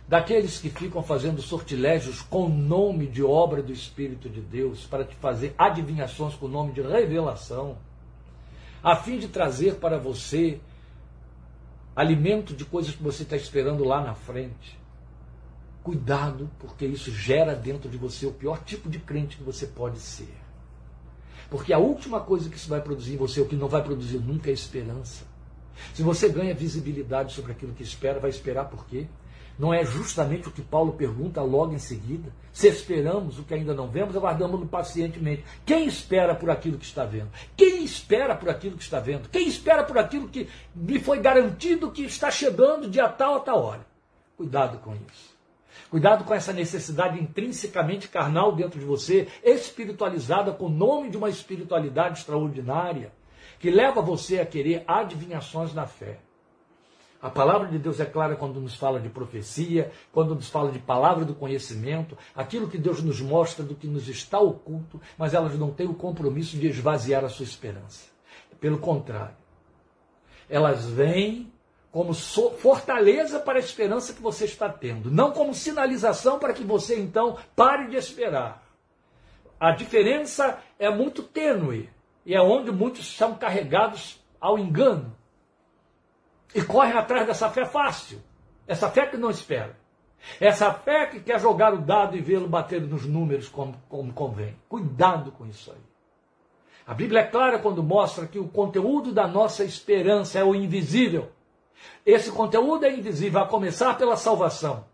daqueles que ficam fazendo sortilégios com o nome de obra do Espírito de Deus para te fazer adivinhações com o nome de revelação, a fim de trazer para você alimento de coisas que você está esperando lá na frente. Cuidado, porque isso gera dentro de você o pior tipo de crente que você pode ser. Porque a última coisa que isso vai produzir em você, o que não vai produzir nunca, é esperança. Se você ganha visibilidade sobre aquilo que espera, vai esperar por quê? Não é justamente o que Paulo pergunta logo em seguida? Se esperamos o que ainda não vemos, aguardamos-no pacientemente. Quem espera por aquilo que está vendo? Quem espera por aquilo que está vendo? Quem espera por aquilo que lhe foi garantido que está chegando de a tal a tal hora? Cuidado com isso. Cuidado com essa necessidade intrinsecamente carnal dentro de você, espiritualizada com o nome de uma espiritualidade extraordinária, que leva você a querer adivinhações na fé. A palavra de Deus é clara quando nos fala de profecia, quando nos fala de palavra do conhecimento, aquilo que Deus nos mostra do que nos está oculto, mas elas não têm o compromisso de esvaziar a sua esperança. Pelo contrário, elas vêm como fortaleza para a esperança que você está tendo, não como sinalização para que você então pare de esperar. A diferença é muito tênue e é onde muitos são carregados ao engano e correm atrás dessa fé fácil, essa fé que não espera. Essa fé que quer jogar o dado e vê-lo bater nos números como, como convém. Cuidado com isso aí. A Bíblia é clara quando mostra que o conteúdo da nossa esperança é o invisível. Esse conteúdo é invisível, a começar pela salvação.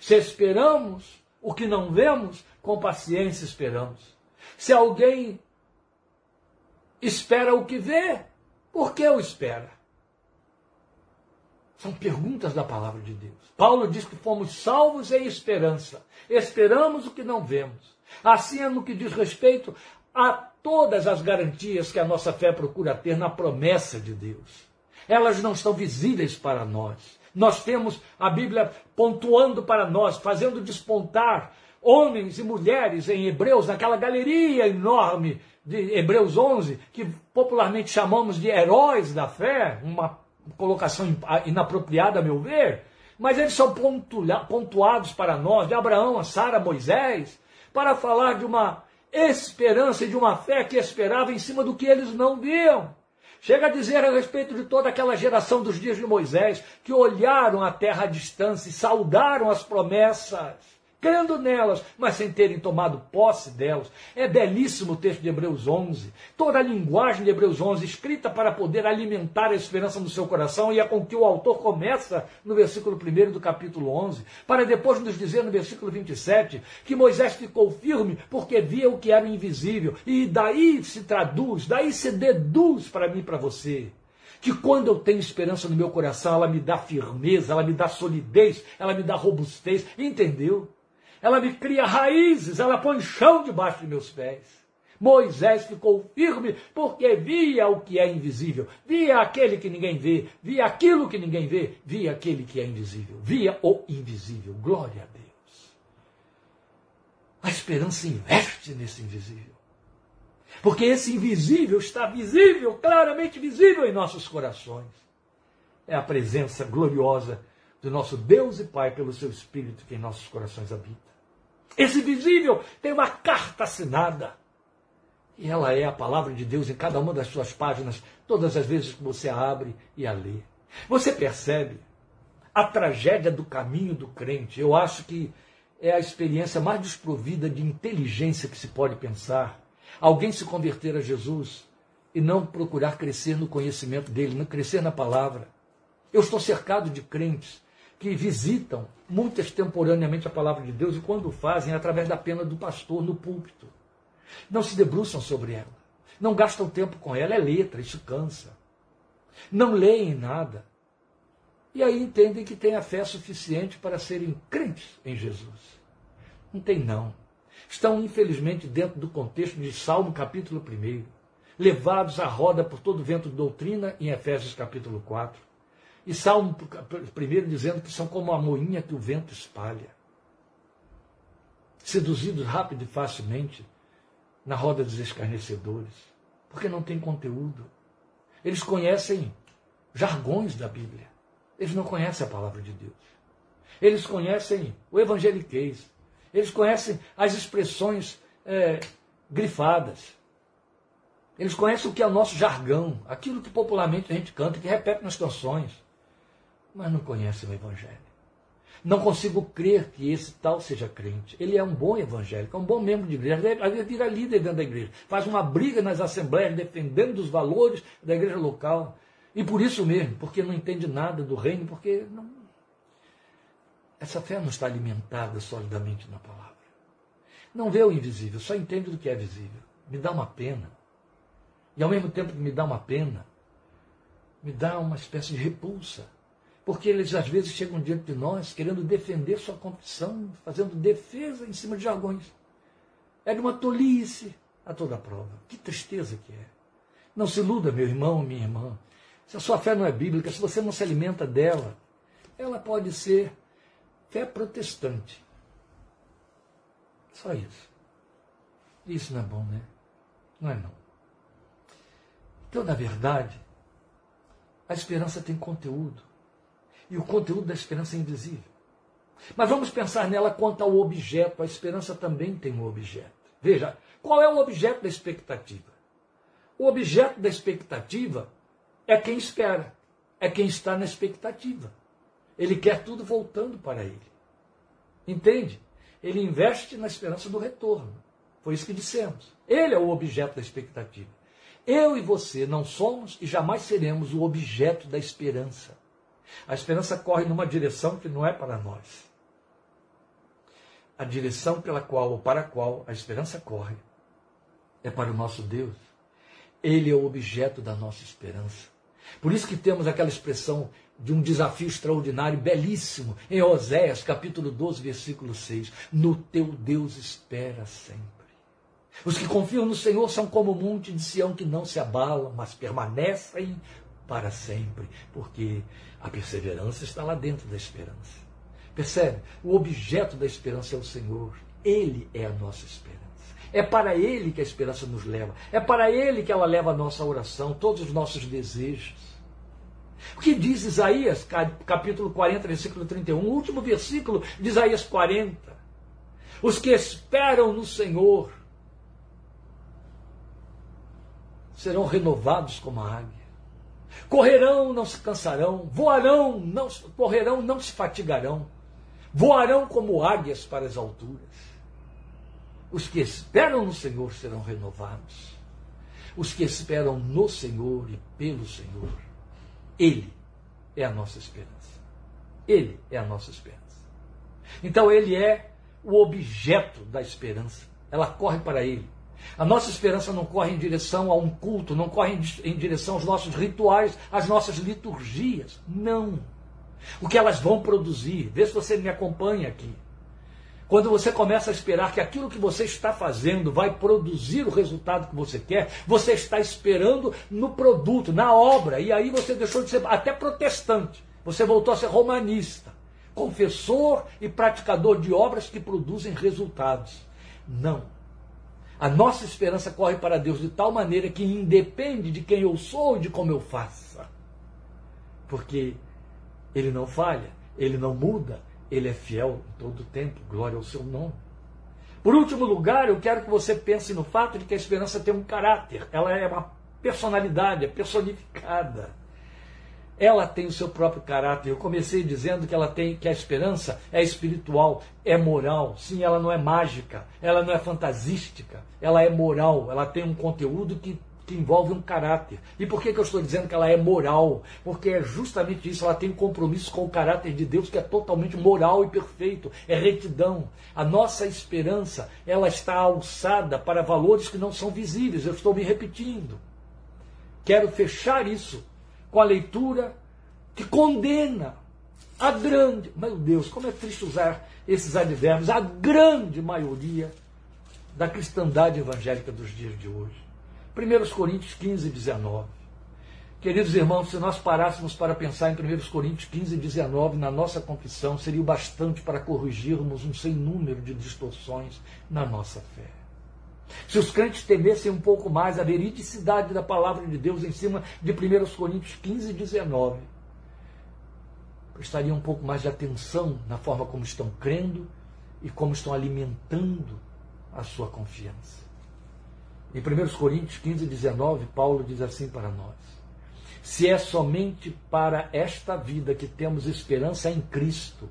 Se esperamos o que não vemos, com paciência esperamos. Se alguém espera o que vê, por que o espera? São perguntas da palavra de Deus. Paulo diz que fomos salvos em esperança. Esperamos o que não vemos. Assim é no que diz respeito a todas as garantias que a nossa fé procura ter na promessa de Deus. Elas não estão visíveis para nós. Nós temos a Bíblia pontuando para nós, fazendo despontar homens e mulheres em Hebreus, naquela galeria enorme de Hebreus 11, que popularmente chamamos de heróis da fé, uma colocação inapropriada, a meu ver, mas eles são pontuados para nós, de Abraão a Sara, Moisés, para falar de uma esperança e de uma fé que esperava em cima do que eles não viam. Chega a dizer a respeito de toda aquela geração dos dias de Moisés, que olharam a terra à distância e saudaram as promessas crendo nelas, mas sem terem tomado posse delas. É belíssimo o texto de Hebreus 11. Toda a linguagem de Hebreus 11, escrita para poder alimentar a esperança no seu coração, e é com que o autor começa no versículo 1 do capítulo 11, para depois nos dizer no versículo 27 que Moisés ficou firme porque via o que era invisível. E daí se traduz, daí se deduz para mim e para você que quando eu tenho esperança no meu coração, ela me dá firmeza, ela me dá solidez, ela me dá robustez, entendeu? Ela me cria raízes, ela põe chão debaixo de meus pés. Moisés ficou firme porque via o que é invisível, via aquele que ninguém vê, via aquilo que ninguém vê, via aquele que é invisível, via o invisível. Glória a Deus. A esperança investe nesse invisível. Porque esse invisível está visível, claramente visível em nossos corações. É a presença gloriosa do nosso Deus e Pai pelo seu Espírito que em nossos corações habita. Esse visível tem uma carta assinada. E ela é a palavra de Deus em cada uma das suas páginas, todas as vezes que você a abre e a lê. Você percebe a tragédia do caminho do crente. Eu acho que é a experiência mais desprovida de inteligência que se pode pensar. Alguém se converter a Jesus e não procurar crescer no conhecimento dele, não crescer na palavra. Eu estou cercado de crentes que visitam muito extemporaneamente a palavra de Deus e quando fazem, é através da pena do pastor no púlpito. Não se debruçam sobre ela. Não gastam tempo com ela, é letra, isso cansa. Não leem nada. E aí entendem que têm a fé suficiente para serem crentes em Jesus. Não tem não. Estão, infelizmente, dentro do contexto de Salmo capítulo 1, levados à roda por todo vento de doutrina em Efésios capítulo 4 e Salmo primeiro dizendo que são como a moinha que o vento espalha. Seduzidos rápido e facilmente na roda dos escarnecedores, porque não tem conteúdo. Eles conhecem jargões da Bíblia. Eles não conhecem a palavra de Deus. Eles conhecem o evangeliquez. Eles conhecem as expressões é, grifadas. Eles conhecem o que é o nosso jargão, aquilo que popularmente a gente canta, que repete nas canções mas não conhecem o Evangelho. Não consigo crer que esse tal seja crente. Ele é um bom evangélico, é um bom membro de igreja. Às vezes vira líder dentro da igreja. Faz uma briga nas assembleias defendendo os valores da igreja local. E por isso mesmo, porque não entende nada do reino, porque não... essa fé não está alimentada solidamente na palavra. Não vê o invisível, só entende do que é visível. Me dá uma pena. E ao mesmo tempo que me dá uma pena, me dá uma espécie de repulsa Porque eles às vezes chegam diante de nós querendo defender sua confissão, fazendo defesa em cima de jargões. É de uma tolice a toda prova. Que tristeza que é. Não se iluda, meu irmão, minha irmã. Se a sua fé não é bíblica, se você não se alimenta dela, ela pode ser fé protestante. Só isso. Isso não é bom, né? Não é não. Então, na verdade, a esperança tem conteúdo. E o conteúdo da esperança é invisível. Mas vamos pensar nela quanto ao objeto. A esperança também tem um objeto. Veja, qual é o objeto da expectativa? O objeto da expectativa é quem espera, é quem está na expectativa. Ele quer tudo voltando para ele. Entende? Ele investe na esperança do retorno. Foi isso que dissemos. Ele é o objeto da expectativa. Eu e você não somos e jamais seremos o objeto da esperança. A esperança corre numa direção que não é para nós. A direção pela qual ou para a qual a esperança corre é para o nosso Deus. Ele é o objeto da nossa esperança. Por isso que temos aquela expressão de um desafio extraordinário, belíssimo, em Oséias, capítulo 12, versículo 6. No teu Deus espera sempre. Os que confiam no Senhor são como o monte de Sião que não se abalam, mas permanecem para sempre, porque a perseverança está lá dentro da esperança. Percebe? O objeto da esperança é o Senhor. Ele é a nossa esperança. É para Ele que a esperança nos leva. É para Ele que ela leva a nossa oração, todos os nossos desejos. O que diz Isaías, capítulo 40, versículo 31, o último versículo de Isaías 40. Os que esperam no Senhor serão renovados como a águia. Correrão, não se cansarão, voarão, não correrão, não se fatigarão. Voarão como águias para as alturas. Os que esperam no Senhor serão renovados. Os que esperam no Senhor e pelo Senhor. Ele é a nossa esperança. Ele é a nossa esperança. Então ele é o objeto da esperança. Ela corre para ele. A nossa esperança não corre em direção a um culto, não corre em direção aos nossos rituais, às nossas liturgias. Não. O que elas vão produzir. Vê se você me acompanha aqui. Quando você começa a esperar que aquilo que você está fazendo vai produzir o resultado que você quer, você está esperando no produto, na obra, e aí você deixou de ser até protestante. Você voltou a ser romanista, confessor e praticador de obras que produzem resultados. Não. A nossa esperança corre para Deus de tal maneira que independe de quem eu sou e de como eu faça. Porque Ele não falha, Ele não muda, ele é fiel em todo o tempo, glória ao seu nome. Por último lugar, eu quero que você pense no fato de que a esperança tem um caráter, ela é uma personalidade, é personificada. Ela tem o seu próprio caráter. Eu comecei dizendo que ela tem que a esperança é espiritual, é moral. Sim, ela não é mágica, ela não é fantasística, ela é moral, ela tem um conteúdo que que envolve um caráter. E por que, que eu estou dizendo que ela é moral? Porque é justamente isso, ela tem um compromisso com o caráter de Deus que é totalmente moral e perfeito, é retidão. A nossa esperança, ela está alçada para valores que não são visíveis, eu estou me repetindo. Quero fechar isso com a leitura que condena a grande, meu Deus, como é triste usar esses advérbios, a grande maioria da cristandade evangélica dos dias de hoje. 1 Coríntios 15, 19. Queridos irmãos, se nós parássemos para pensar em 1 Coríntios 15, 19 na nossa confissão, seria o bastante para corrigirmos um sem número de distorções na nossa fé. Se os crentes temessem um pouco mais a veridicidade da palavra de Deus em cima de 1 Coríntios 15, 19, prestariam um pouco mais de atenção na forma como estão crendo e como estão alimentando a sua confiança. Em 1 Coríntios 15, 19, Paulo diz assim para nós: Se é somente para esta vida que temos esperança em Cristo,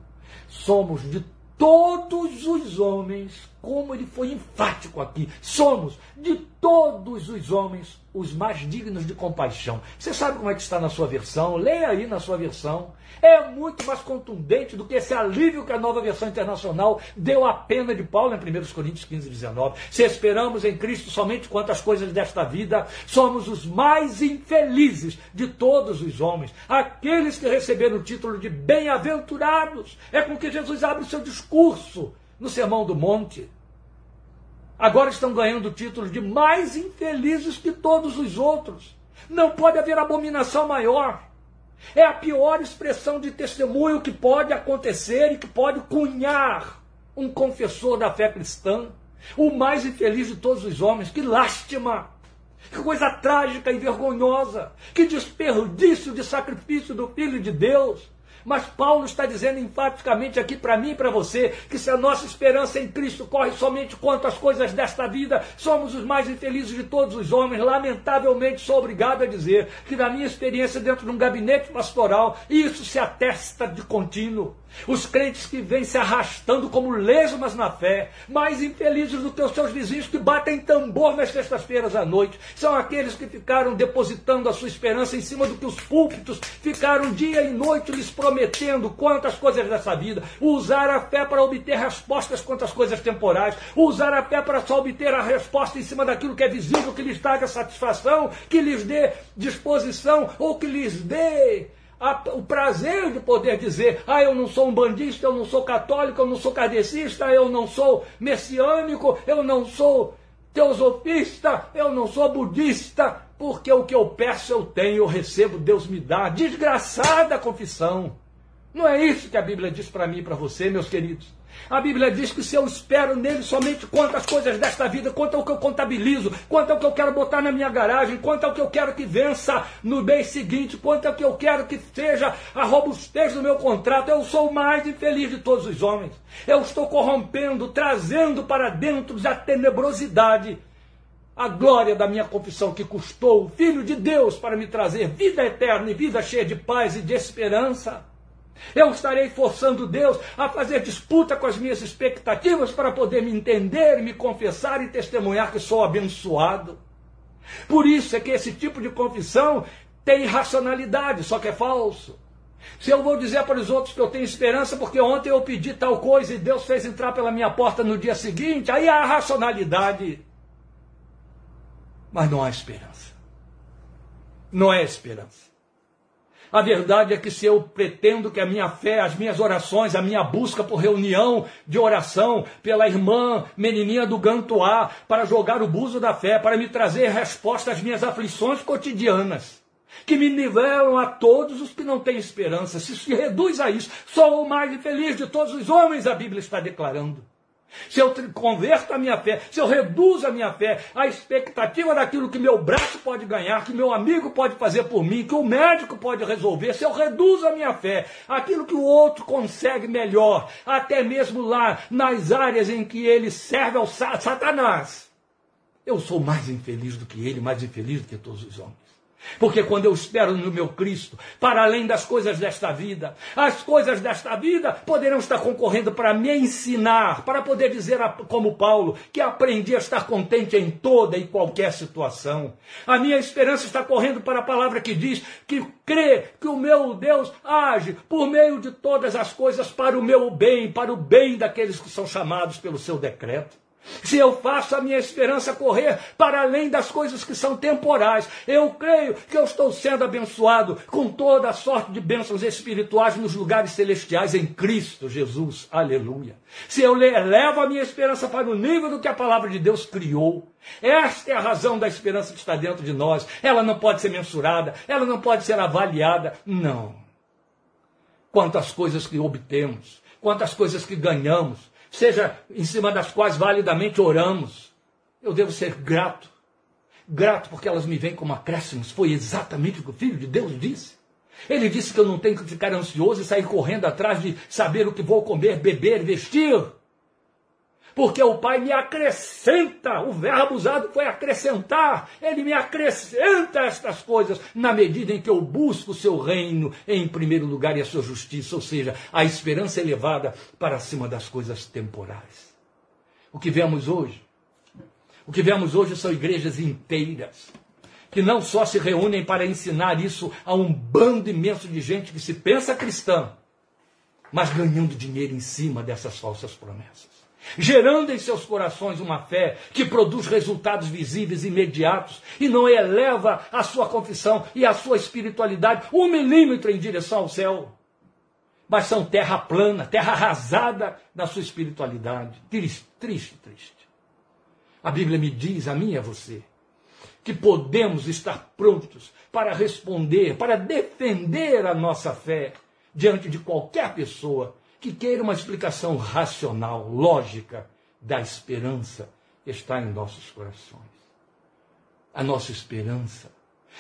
somos de todos os homens, como ele foi enfático aqui, somos de todos os homens os mais dignos de compaixão. Você sabe como é que está na sua versão? Leia aí na sua versão. É muito mais contundente do que esse alívio que a nova versão internacional deu à pena de Paulo em 1 Coríntios 15, 19. Se esperamos em Cristo somente quanto às coisas desta vida, somos os mais infelizes de todos os homens. Aqueles que receberam o título de bem-aventurados. É com que Jesus abre o seu discurso no Sermão do Monte agora estão ganhando o título de mais infelizes que todos os outros. Não pode haver abominação maior. É a pior expressão de testemunho que pode acontecer e que pode cunhar um confessor da fé cristã. O mais infeliz de todos os homens. Que lástima! Que coisa trágica e vergonhosa! Que desperdício de sacrifício do Filho de Deus! Mas Paulo está dizendo enfaticamente aqui para mim e para você que se a nossa esperança em Cristo corre somente quanto às coisas desta vida, somos os mais infelizes de todos os homens. Lamentavelmente sou obrigado a dizer que na minha experiência dentro de um gabinete pastoral, isso se atesta de contínuo. Os crentes que vêm se arrastando como lesmas na fé, mais infelizes do que os seus vizinhos que batem tambor nas sextas-feiras à noite, são aqueles que ficaram depositando a sua esperança em cima do que os púlpitos ficaram dia e noite lhes prometendo quantas coisas dessa vida, usar a fé para obter respostas quanto às coisas temporais, usar a fé para só obter a resposta em cima daquilo que é visível, que lhes traga satisfação, que lhes dê disposição ou que lhes dê a, o prazer de poder dizer: ah, eu não sou um bandista, eu não sou católico, eu não sou kardecista, eu não sou messiânico, eu não sou teosofista, eu não sou budista, porque o que eu peço eu tenho, eu recebo, Deus me dá. Desgraçada confissão. Não é isso que a Bíblia diz para mim e para você, meus queridos. A Bíblia diz que se eu espero nele somente quanto às coisas desta vida, quanto ao que eu contabilizo, quanto ao que eu quero botar na minha garagem, quanto ao que eu quero que vença no mês seguinte, quanto ao que eu quero que seja a robustez do meu contrato, eu sou o mais infeliz de todos os homens. Eu estou corrompendo, trazendo para dentro da tenebrosidade a glória da minha confissão que custou o Filho de Deus para me trazer vida eterna e vida cheia de paz e de esperança. Eu estarei forçando Deus a fazer disputa com as minhas expectativas para poder me entender, me confessar e testemunhar que sou abençoado. Por isso é que esse tipo de confissão tem racionalidade, só que é falso. Se eu vou dizer para os outros que eu tenho esperança porque ontem eu pedi tal coisa e Deus fez entrar pela minha porta no dia seguinte, aí há racionalidade. Mas não há esperança. Não é esperança. A verdade é que se eu pretendo que a minha fé, as minhas orações, a minha busca por reunião de oração pela irmã menininha do Gantuá, para jogar o buzo da fé, para me trazer resposta às minhas aflições cotidianas, que me nivelam a todos os que não têm esperança, se se reduz a isso, sou o mais infeliz de todos os homens, a Bíblia está declarando se eu converto a minha fé, se eu reduzo a minha fé à expectativa daquilo que meu braço pode ganhar, que meu amigo pode fazer por mim, que o médico pode resolver, se eu reduzo a minha fé àquilo que o outro consegue melhor, até mesmo lá nas áreas em que ele serve ao Satanás, eu sou mais infeliz do que ele, mais infeliz do que todos os homens. Porque quando eu espero no meu Cristo, para além das coisas desta vida, as coisas desta vida poderão estar concorrendo para me ensinar, para poder dizer, como Paulo, que aprendi a estar contente em toda e qualquer situação. A minha esperança está correndo para a palavra que diz que crê que o meu Deus age por meio de todas as coisas para o meu bem, para o bem daqueles que são chamados pelo seu decreto se eu faço a minha esperança correr para além das coisas que são temporais, eu creio que eu estou sendo abençoado com toda a sorte de bênçãos espirituais nos lugares celestiais em Cristo Jesus. Aleluia. Se eu levo a minha esperança para o nível do que a palavra de Deus criou, esta é a razão da esperança que está dentro de nós. Ela não pode ser mensurada, ela não pode ser avaliada. Não. Quantas coisas que obtemos, quantas coisas que ganhamos, seja em cima das quais validamente oramos. Eu devo ser grato. Grato porque elas me vêm como acréscimos. Foi exatamente o que o Filho de Deus disse. Ele disse que eu não tenho que ficar ansioso e sair correndo atrás de saber o que vou comer, beber, vestir porque o Pai me acrescenta, o verbo usado foi acrescentar, ele me acrescenta estas coisas na medida em que eu busco o seu reino em primeiro lugar e a sua justiça, ou seja, a esperança elevada para cima das coisas temporais. O que vemos hoje, o que vemos hoje são igrejas inteiras que não só se reúnem para ensinar isso a um bando imenso de gente que se pensa cristã, mas ganhando dinheiro em cima dessas falsas promessas. Gerando em seus corações uma fé que produz resultados visíveis imediatos e não eleva a sua confissão e a sua espiritualidade um milímetro em direção ao céu. Mas são terra plana, terra arrasada na sua espiritualidade. Triste, triste, triste. A Bíblia me diz, a mim e a você, que podemos estar prontos para responder, para defender a nossa fé diante de qualquer pessoa que queira uma explicação racional, lógica da esperança está em nossos corações. A nossa esperança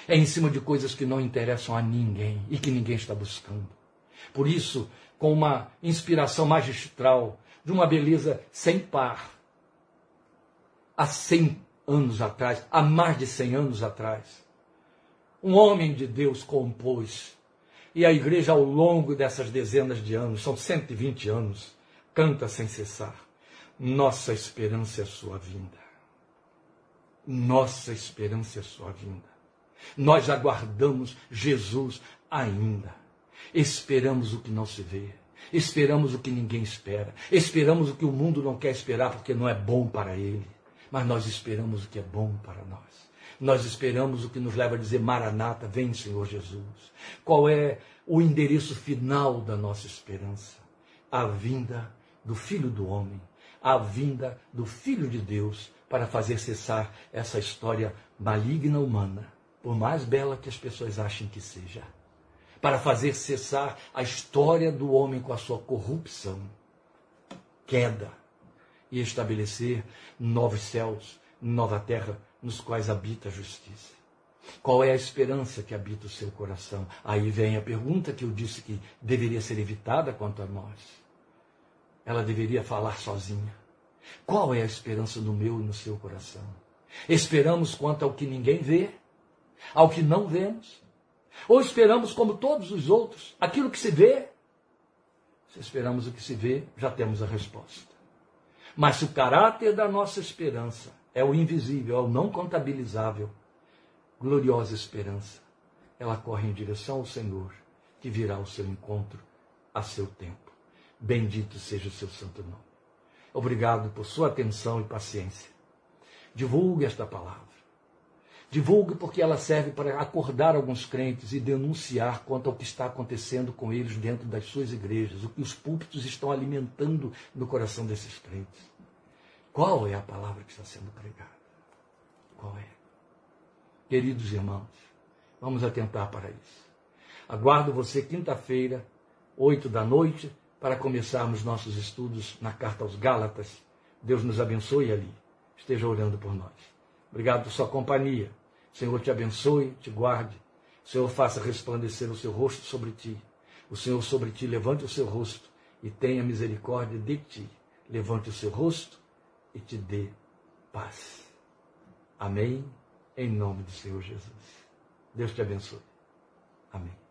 é em cima de coisas que não interessam a ninguém e que ninguém está buscando. Por isso, com uma inspiração magistral, de uma beleza sem par, há 100 anos atrás, há mais de 100 anos atrás, um homem de Deus compôs e a igreja, ao longo dessas dezenas de anos, são 120 anos, canta sem cessar. Nossa esperança é sua vinda. Nossa esperança é sua vinda. Nós aguardamos Jesus ainda. Esperamos o que não se vê. Esperamos o que ninguém espera. Esperamos o que o mundo não quer esperar porque não é bom para ele. Mas nós esperamos o que é bom para nós. Nós esperamos o que nos leva a dizer: Maranata, vem, Senhor Jesus. Qual é o endereço final da nossa esperança? A vinda do Filho do Homem, a vinda do Filho de Deus para fazer cessar essa história maligna humana, por mais bela que as pessoas achem que seja. Para fazer cessar a história do homem com a sua corrupção, queda, e estabelecer novos céus, nova terra nos quais habita a justiça. Qual é a esperança que habita o seu coração? Aí vem a pergunta que eu disse que deveria ser evitada quanto a nós. Ela deveria falar sozinha. Qual é a esperança no meu e no seu coração? Esperamos quanto ao que ninguém vê, ao que não vemos? Ou esperamos, como todos os outros, aquilo que se vê? Se esperamos o que se vê, já temos a resposta. Mas se o caráter da nossa esperança é o invisível, é o não contabilizável. Gloriosa esperança. Ela corre em direção ao Senhor, que virá ao seu encontro a seu tempo. Bendito seja o seu santo nome. Obrigado por sua atenção e paciência. Divulgue esta palavra. Divulgue porque ela serve para acordar alguns crentes e denunciar quanto ao que está acontecendo com eles dentro das suas igrejas, o que os púlpitos estão alimentando no coração desses crentes. Qual é a palavra que está sendo pregada? Qual é? Queridos irmãos, vamos atentar para isso. Aguardo você quinta-feira, oito da noite, para começarmos nossos estudos na carta aos Gálatas. Deus nos abençoe ali. Esteja orando por nós. Obrigado por sua companhia. Senhor te abençoe, te guarde. Senhor faça resplandecer o seu rosto sobre ti. O Senhor sobre ti levante o seu rosto e tenha misericórdia de ti. Levante o seu rosto e te dê paz. Amém? Em nome do Senhor Jesus. Deus te abençoe. Amém.